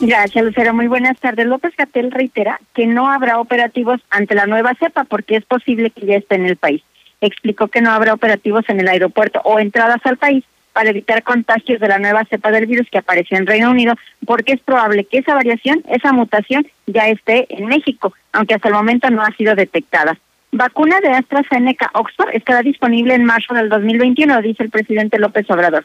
Gracias, Lucero. Muy buenas tardes. López Gatel reitera que no habrá operativos ante la nueva cepa porque es posible que ya esté en el país. Explicó que no habrá operativos en el aeropuerto o entradas al país para evitar contagios de la nueva cepa del virus que apareció en Reino Unido, porque es probable que esa variación, esa mutación, ya esté en México, aunque hasta el momento no ha sido detectada. Vacuna de AstraZeneca Oxford estará disponible en marzo del 2021, dice el presidente López Obrador.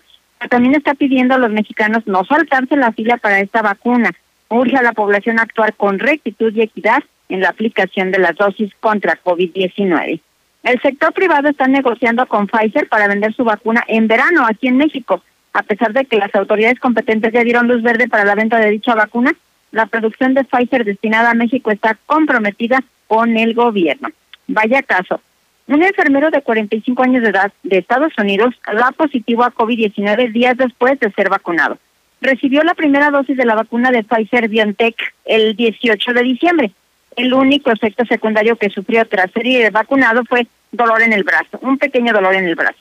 También está pidiendo a los mexicanos no saltarse la fila para esta vacuna. Urge a la población actuar con rectitud y equidad en la aplicación de las dosis contra COVID-19. El sector privado está negociando con Pfizer para vender su vacuna en verano aquí en México. A pesar de que las autoridades competentes ya dieron luz verde para la venta de dicha vacuna, la producción de Pfizer destinada a México está comprometida con el gobierno. Vaya caso. Un enfermero de 45 años de edad de Estados Unidos da positivo a COVID-19 días después de ser vacunado. Recibió la primera dosis de la vacuna de Pfizer BioNTech el 18 de diciembre. El único efecto secundario que sufrió tras ser vacunado fue dolor en el brazo, un pequeño dolor en el brazo.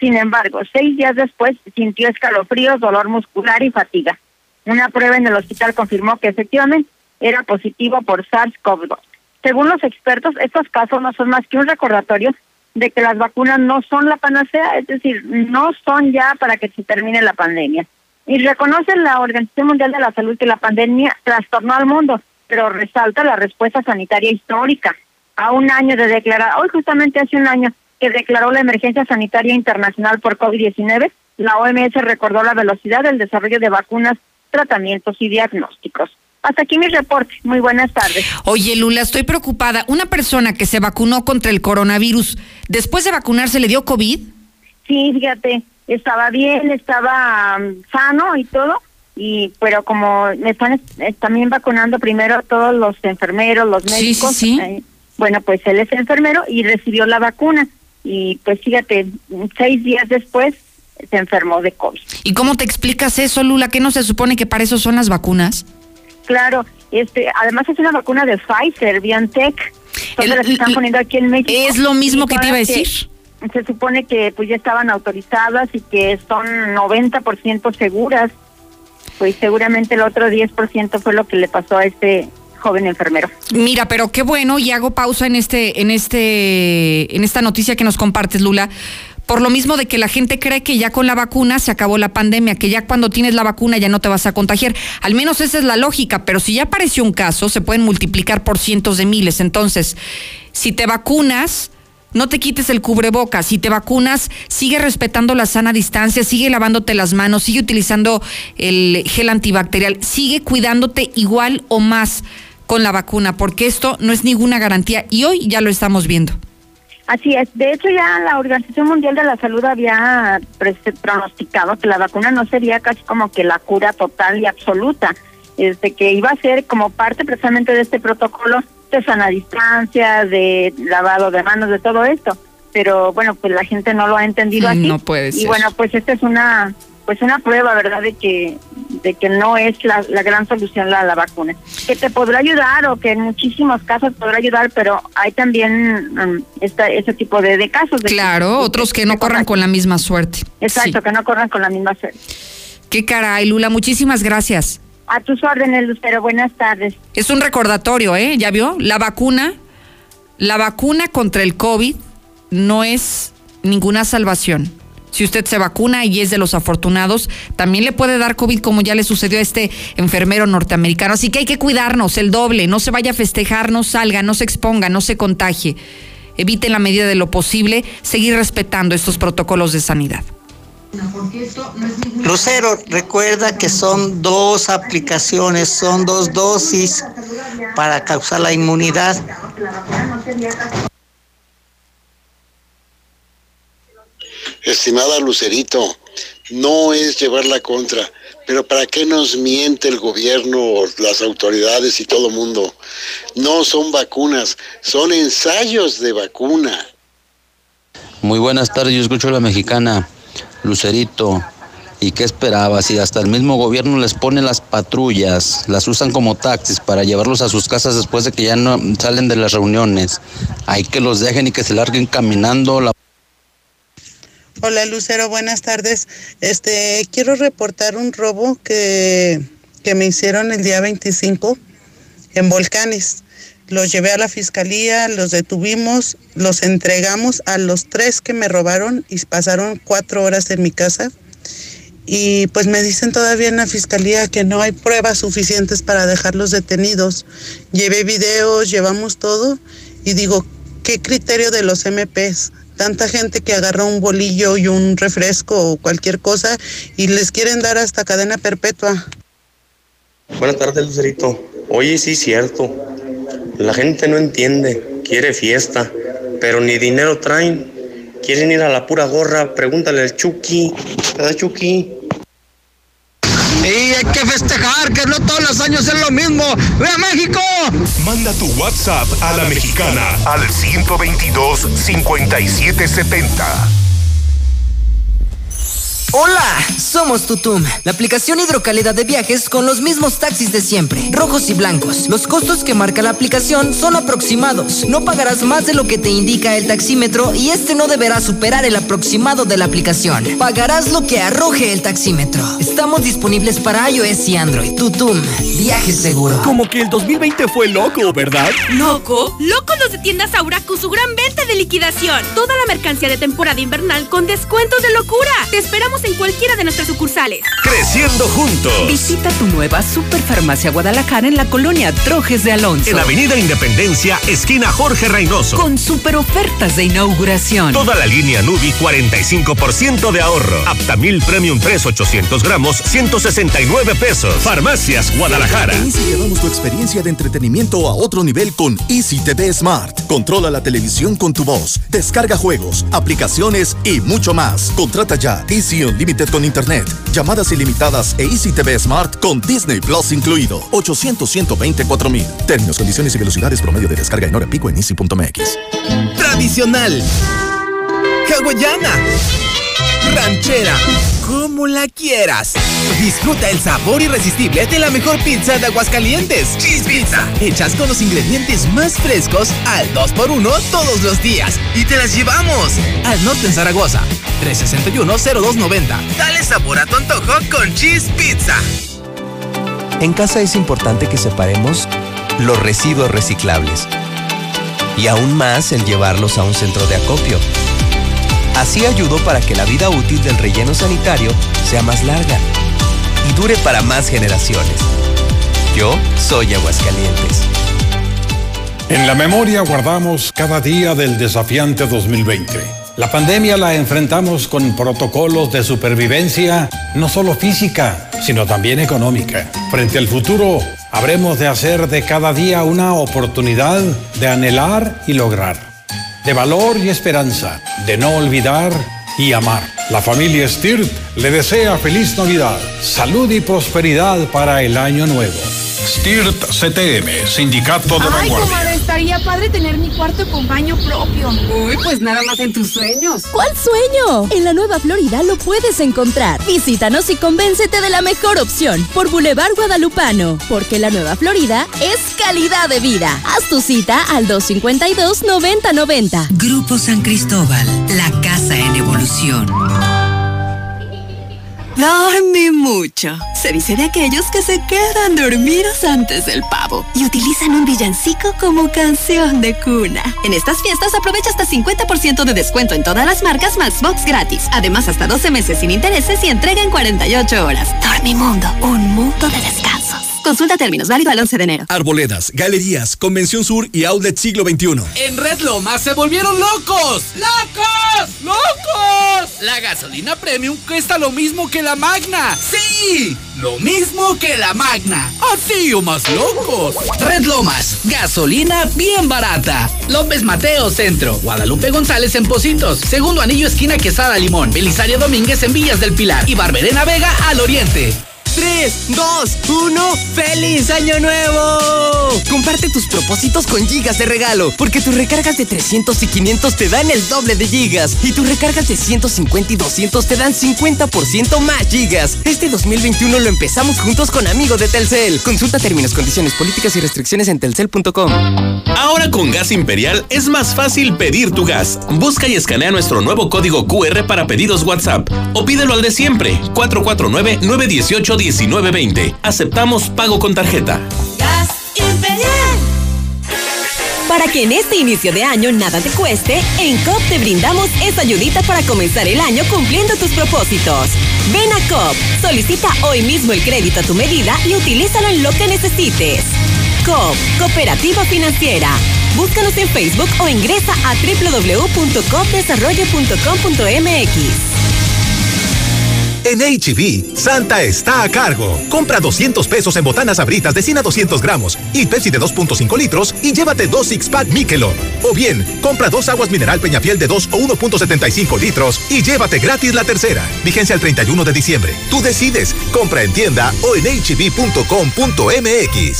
Sin embargo, seis días después sintió escalofríos, dolor muscular y fatiga. Una prueba en el hospital confirmó que efectivamente era positivo por SARS-CoV-2. Según los expertos, estos casos no son más que un recordatorio de que las vacunas no son la panacea, es decir, no son ya para que se termine la pandemia. Y reconoce la Organización Mundial de la Salud que la pandemia trastornó al mundo, pero resalta la respuesta sanitaria histórica. A un año de declarar, hoy justamente hace un año que declaró la emergencia sanitaria internacional por COVID-19, la OMS recordó la velocidad del desarrollo de vacunas, tratamientos y diagnósticos. Hasta aquí mi reporte. Muy buenas tardes. Oye, Lula, estoy preocupada. Una persona que se vacunó contra el coronavirus, después de vacunarse, ¿le dio COVID? Sí, fíjate, estaba bien, estaba um, sano y todo, y pero como me están eh, también vacunando primero todos los enfermeros, los médicos, sí, sí, eh, bueno, pues él es enfermero y recibió la vacuna. Y pues fíjate, seis días después se enfermó de COVID. ¿Y cómo te explicas eso, Lula? ¿Qué no se supone que para eso son las vacunas? Claro, este, además es una vacuna de Pfizer, BioNTech. Entonces las están poniendo aquí en México. Es lo mismo que te iba a decir. Se supone que pues ya estaban autorizadas y que son 90% seguras. Pues seguramente el otro 10% fue lo que le pasó a este joven enfermero. Mira, pero qué bueno y hago pausa en este en este en esta noticia que nos compartes, Lula, por lo mismo de que la gente cree que ya con la vacuna se acabó la pandemia, que ya cuando tienes la vacuna ya no te vas a contagiar. Al menos esa es la lógica, pero si ya apareció un caso, se pueden multiplicar por cientos de miles. Entonces, si te vacunas, no te quites el cubrebocas. Si te vacunas, sigue respetando la sana distancia, sigue lavándote las manos, sigue utilizando el gel antibacterial, sigue cuidándote igual o más con la vacuna, porque esto no es ninguna garantía y hoy ya lo estamos viendo. Así es. De hecho, ya la Organización Mundial de la Salud había pronosticado que la vacuna no sería casi como que la cura total y absoluta, este que iba a ser como parte precisamente de este protocolo de sana distancia, de lavado de manos, de todo esto. Pero bueno, pues la gente no lo ha entendido así. No puede ser. Y bueno, pues esta es una pues una prueba, ¿verdad?, de que de que no es la, la gran solución la, la vacuna. Que te podrá ayudar o que en muchísimos casos podrá ayudar, pero hay también um, ese tipo de, de casos. De claro, otros que, no corran con la misma suerte. Exacto, que no corran con la misma suerte. Qué caray, Lula, muchísimas gracias. A tus órdenes, Lucero, buenas tardes. Es un recordatorio, ¿eh? ¿Ya vio? La vacuna, la vacuna contra el COVID no es ninguna salvación si usted se vacuna y es de los afortunados, también le puede dar COVID como ya le sucedió a este enfermero norteamericano. Así que hay que cuidarnos el doble, no se vaya a festejar, no salga, no se exponga, no se contagie. Evite en la medida de lo posible seguir respetando estos protocolos de sanidad. Lucero, recuerda que son dos aplicaciones, son dos dosis para causar la inmunidad. Estimada Lucerito, no es llevar la contra, pero ¿para qué nos miente el gobierno, las autoridades y todo el mundo? No son vacunas, son ensayos de vacuna. Muy buenas tardes, yo escucho a la mexicana. Lucerito, ¿y qué esperaba? Si hasta el mismo gobierno les pone las patrullas, las usan como taxis para llevarlos a sus casas después de que ya no salen de las reuniones. Hay que los dejen y que se larguen caminando. La... Hola Lucero, buenas tardes. Este, quiero reportar un robo que, que me hicieron el día 25 en Volcanes. Los llevé a la fiscalía, los detuvimos, los entregamos a los tres que me robaron y pasaron cuatro horas en mi casa. Y pues me dicen todavía en la fiscalía que no hay pruebas suficientes para dejarlos detenidos. Llevé videos, llevamos todo y digo, ¿qué criterio de los MPs? Tanta gente que agarra un bolillo y un refresco o cualquier cosa y les quieren dar hasta cadena perpetua. Buenas tardes, Lucerito. Oye, sí, cierto. La gente no entiende, quiere fiesta, pero ni dinero traen. Quieren ir a la pura gorra, pregúntale al Chucky. ¿Verdad, Chucky? Y hay que festejar, que no todos los años es lo mismo. ¡Ve a México! Manda tu WhatsApp a la mexicana al 122-5770. Hola, somos Tutum, la aplicación hidrocalidad de viajes con los mismos taxis de siempre, rojos y blancos. Los costos que marca la aplicación son aproximados. No pagarás más de lo que te indica el taxímetro y este no deberá superar el aproximado de la aplicación. Pagarás lo que arroje el taxímetro. Estamos disponibles para iOS y Android. Tutum, viaje seguro. Como que el 2020 fue loco, ¿verdad? ¿Loco? Locos los de tiendas Aura con su gran venta de liquidación. Toda la mercancía de temporada invernal con descuentos de locura. Te esperamos en cualquiera de nuestras sucursales. Creciendo juntos. Visita tu nueva Superfarmacia Guadalajara en la colonia Trojes de Alonso. En Avenida Independencia, esquina Jorge Reynoso. Con super ofertas de inauguración. Toda la línea Nubi, 45% de ahorro. Aptamil Premium 3, 800 gramos, 169 pesos. Farmacias Guadalajara. En Easy llevamos tu experiencia de entretenimiento a otro nivel con Easy TV Smart. Controla la televisión con tu voz. Descarga juegos, aplicaciones y mucho más. Contrata ya Easy Unlimited con Internet, llamadas ilimitadas e Easy TV Smart con Disney Plus incluido. 800 124 mil. Términos, condiciones y velocidades promedio de descarga en hora pico en easy.mx. Tradicional. Hawaiana. Ranchera. Como la quieras. Disfruta el sabor irresistible de la mejor pizza de Aguascalientes. Cheese Pizza. Hechas con los ingredientes más frescos al 2x1 todos los días. Y te las llevamos. Al norte en Zaragoza. 361-0290. Dale sabor a tu antojo con Cheese Pizza. En casa es importante que separemos los residuos reciclables. Y aún más el llevarlos a un centro de acopio. Así ayudo para que la vida útil del relleno sanitario sea más larga y dure para más generaciones. Yo soy Aguascalientes. En la memoria guardamos cada día del desafiante 2020. La pandemia la enfrentamos con protocolos de supervivencia, no solo física, sino también económica. Frente al futuro, habremos de hacer de cada día una oportunidad de anhelar y lograr de valor y esperanza, de no olvidar y amar. La familia Stirt le desea feliz Navidad, salud y prosperidad para el año nuevo. Stirt CTM, Sindicato de Vanguardia. Estaría padre tener mi cuarto con baño propio. Uy, pues nada más en tus sueños. ¿Cuál sueño? En la Nueva Florida lo puedes encontrar. Visítanos y convéncete de la mejor opción por Boulevard Guadalupano, porque la Nueva Florida es calidad de vida. Haz tu cita al 252-9090. Grupo San Cristóbal, la casa en evolución. Mi mucho. Se dice de aquellos que se quedan dormidos antes del pavo y utilizan un villancico como canción de cuna. En estas fiestas aprovecha hasta 50% de descuento en todas las marcas Maxbox gratis. Además, hasta 12 meses sin intereses y entrega en 48 horas. Dormimundo, un mundo de descansos. Consulta términos, válido al 11 de enero. Arboledas, galerías, Convención Sur y Outlet Siglo XXI. En Red Lomas se volvieron locos. ¡Locos! ¡Locos! La gasolina premium cuesta lo mismo que la magna. ¡Sí! Lo mismo que la magna. Así o más locos. Red Lomas, gasolina bien barata. López Mateo Centro. Guadalupe González en Positos. Segundo anillo esquina Quesada Limón. Belisario Domínguez en Villas del Pilar. Y Barberena Vega al Oriente. 3, 2, 1, ¡Feliz Año Nuevo! Comparte tus propósitos con gigas de regalo, porque tus recargas de 300 y 500 te dan el doble de gigas, y tus recargas de 150 y 200 te dan 50% más gigas. Este 2021 lo empezamos juntos con Amigo de Telcel. Consulta términos, condiciones, políticas y restricciones en telcel.com. Ahora con Gas Imperial es más fácil pedir tu gas. Busca y escanea nuestro nuevo código QR para pedidos WhatsApp o pídelo al de siempre, 449 918 1920. Aceptamos pago con tarjeta. Gas Imperial. Para que en este inicio de año nada te cueste, en COP te brindamos esa ayudita para comenzar el año cumpliendo tus propósitos. Ven a COP, solicita hoy mismo el crédito a tu medida y utilízalo en lo que necesites. COP, Cooperativa Financiera. Búscanos en Facebook o ingresa a www.copdesarrollo.com.mx. En HB, Santa está a cargo. Compra 200 pesos en botanas abritas de 100 a 200 gramos y Pepsi de 2.5 litros y llévate dos six pack Michelob. O bien, compra dos aguas mineral Peñafiel de 2 o 1.75 litros y llévate gratis la tercera. Vigencia el 31 de diciembre. Tú decides. Compra en tienda o en hb.com.mx.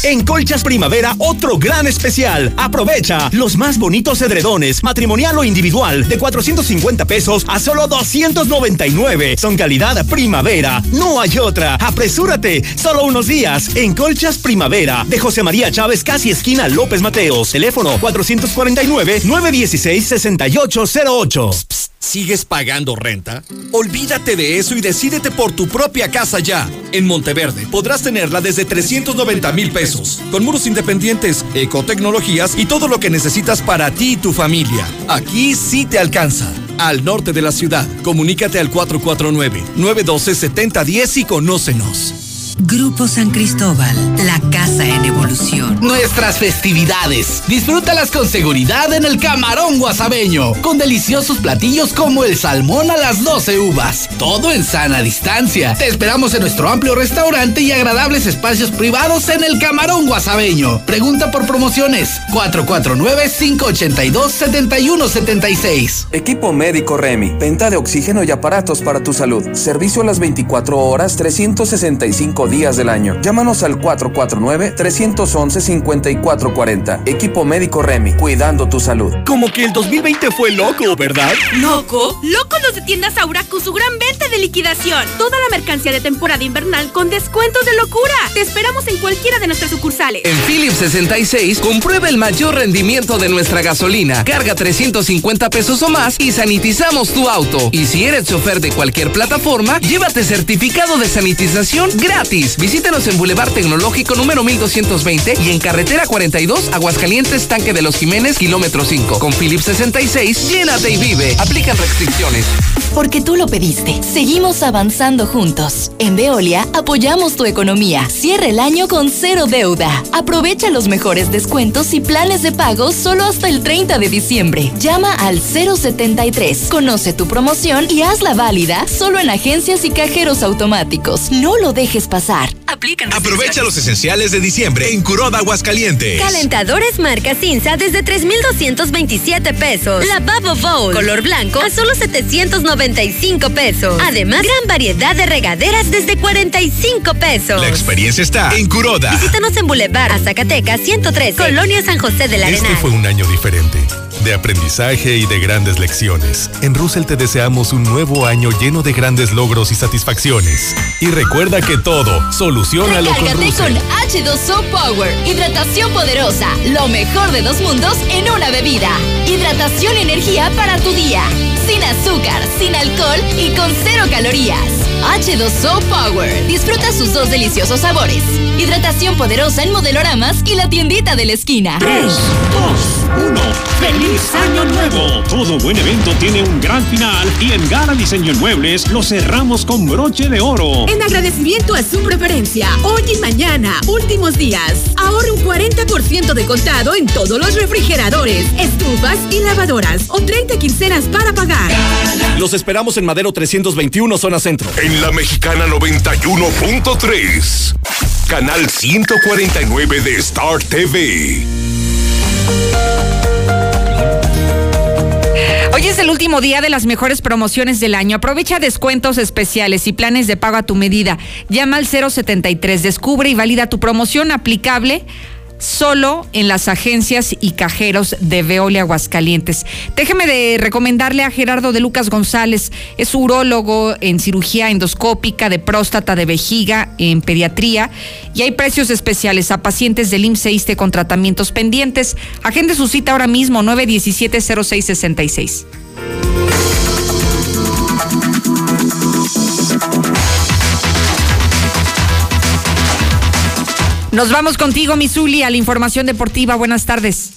En Colchas Primavera, otro gran especial. Aprovecha los más bonitos edredones, matrimonial o individual, de 450 pesos a solo 299. Son calidad primavera. No hay otra. Apresúrate. Solo unos días. En Colchas Primavera. De José María Chávez, casi esquina López Mateos. Teléfono 449-916-6808. ¿Sigues pagando renta? Olvídate de eso y decídete por tu propia casa ya. En Monteverde podrás tenerla desde 390 mil pesos, con muros independientes, ecotecnologías y todo lo que necesitas para ti y tu familia. Aquí sí te alcanza. Al norte de la ciudad, comunícate al 449-912-7010 y conócenos. Grupo San Cristóbal, la casa en evolución. Nuestras festividades. Disfrútalas con seguridad en el Camarón Guasabeño, con deliciosos platillos como el salmón a las 12 uvas. Todo en sana distancia. Te esperamos en nuestro amplio restaurante y agradables espacios privados en el Camarón Guasabeño. Pregunta por promociones 449-582-7176. Equipo médico Remy. Venta de oxígeno y aparatos para tu salud. Servicio a las 24 horas, 365 días del año. Llámanos al 449-311-5440. Equipo médico Remy, cuidando tu salud. Como que el 2020 fue loco, ¿verdad? ¿Loco? Loco los de tiendas Aura con su gran venta de liquidación. Toda la mercancía de temporada invernal con descuentos de locura. Te esperamos en cualquiera de nuestras sucursales. En Philips 66, comprueba el mayor rendimiento de nuestra gasolina. Carga 350 pesos o más y sanitizamos tu auto. Y si eres chofer de cualquier plataforma, llévate certificado de sanitización gratis. Visítenos en Boulevard Tecnológico número 1220 y en Carretera 42, Aguascalientes, Tanque de los Jiménez, kilómetro 5. Con Philips 66, llénate y vive. Aplican restricciones. Porque tú lo pediste. Seguimos avanzando juntos. En Veolia apoyamos tu economía. Cierra el año con cero deuda. Aprovecha los mejores descuentos y planes de pago solo hasta el 30 de diciembre. Llama al 073. Conoce tu promoción y hazla válida solo en agencias y cajeros automáticos. No lo dejes pasar. Aplican Aprovecha los esenciales de diciembre en Curoda Aguascalientes. Calentadores marca Cinza desde 3,227 pesos. Lavabo Bowl color blanco a solo 795 pesos. Además, gran variedad de regaderas desde 45 pesos. La experiencia está en Curoda. Visítanos en Boulevard a Zacatecas 113, Colonia San José de la Arenal. Este fue un año diferente, de aprendizaje y de grandes lecciones. En Russell te deseamos un nuevo año lleno de grandes logros y satisfacciones. Y recuerda que todo, solucionalo con Russell. con H2O Power. Hidratación poderosa. Lo mejor de dos mundos en una bebida. Hidratación y energía para tu día. Sin azúcar, sin alcohol alcohol y con cero calorías. H2O Power. Disfruta sus dos deliciosos sabores. Hidratación poderosa en modeloramas y la tiendita de la esquina. 3, 2, 1. ¡Feliz Año Nuevo! Todo buen evento tiene un gran final y en Gala Diseño Muebles lo cerramos con broche de oro. En agradecimiento a su preferencia, hoy y mañana, últimos días, ahorre un 40% de contado en todos los refrigeradores, estufas y lavadoras o 30 quincenas para pagar. Los esperamos en Madero 321, zona centro. En la mexicana 91.3. Canal 149 de Star TV. Hoy es el último día de las mejores promociones del año. Aprovecha descuentos especiales y planes de pago a tu medida. Llama al 073, descubre y valida tu promoción aplicable solo en las agencias y cajeros de Veolia Aguascalientes. Déjeme de recomendarle a Gerardo de Lucas González, es urólogo en cirugía endoscópica de próstata, de vejiga, en pediatría y hay precios especiales a pacientes del IMSS con tratamientos pendientes. Agende su cita ahora mismo 917-0666. Nos vamos contigo, Misuli, a la información deportiva. Buenas tardes.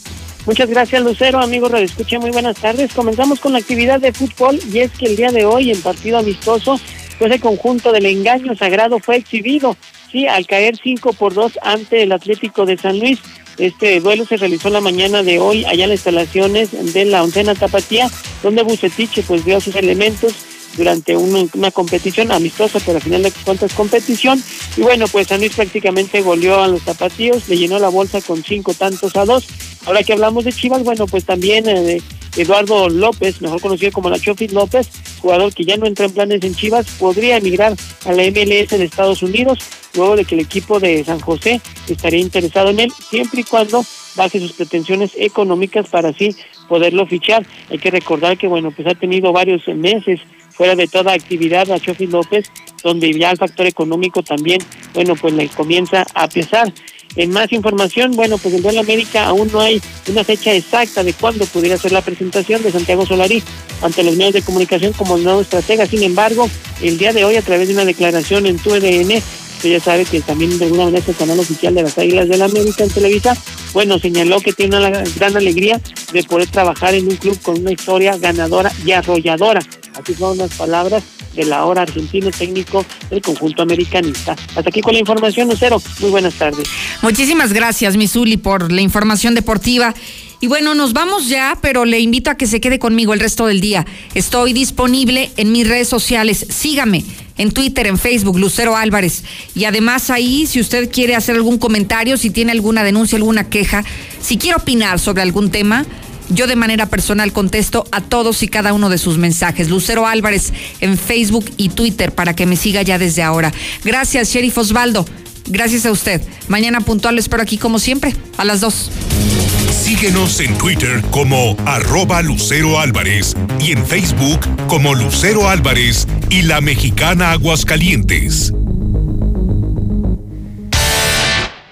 Muchas gracias, Lucero. Amigos Radio Escucha, muy buenas tardes. Comenzamos con la actividad de fútbol y es que el día de hoy, en partido amistoso, pues el conjunto del engaño sagrado fue exhibido, sí, al caer 5 por 2 ante el Atlético de San Luis. Este duelo se realizó la mañana de hoy allá en las instalaciones de la oncena Tapatía, donde Bucetiche pues dio sus elementos durante una, competición amistosa, pero al final de cuentas competición. Y bueno, pues San Luis prácticamente goleó a los zapatillos, le llenó la bolsa con cinco tantos a dos. Ahora que hablamos de Chivas, bueno, pues también eh, Eduardo López, mejor conocido como la Chofis López, jugador que ya no entra en planes en Chivas, podría emigrar a la MLS de Estados Unidos, luego de que el equipo de San José estaría interesado en él, siempre y cuando baje sus pretensiones económicas para así poderlo fichar. Hay que recordar que, bueno, pues ha tenido varios meses fuera de toda actividad a Chofi López, donde ya el factor económico también, bueno, pues le comienza a pesar. En más información, bueno, pues en Duelo América aún no hay una fecha exacta de cuándo pudiera ser la presentación de Santiago Solari ante los medios de comunicación como nuevo estratega. Sin embargo, el día de hoy, a través de una declaración en tu EDN, usted ya sabe que también de alguna manera es el canal oficial de las Águilas de la América en Televisa, bueno, señaló que tiene una gran alegría de poder trabajar en un club con una historia ganadora y arrolladora. Aquí son las palabras del ahora argentino técnico del conjunto americanista. Hasta aquí con la información, Lucero. Muy buenas tardes. Muchísimas gracias, Misuli, por la información deportiva. Y bueno, nos vamos ya, pero le invito a que se quede conmigo el resto del día. Estoy disponible en mis redes sociales. Sígame en Twitter, en Facebook, Lucero Álvarez. Y además ahí, si usted quiere hacer algún comentario, si tiene alguna denuncia, alguna queja, si quiere opinar sobre algún tema, yo de manera personal contesto a todos y cada uno de sus mensajes. Lucero Álvarez en Facebook y Twitter para que me siga ya desde ahora. Gracias, Sheriff Osvaldo. Gracias a usted. Mañana puntual espero aquí como siempre, a las dos. Síguenos en Twitter como arroba Lucero Álvarez y en Facebook como Lucero Álvarez y la mexicana Aguascalientes.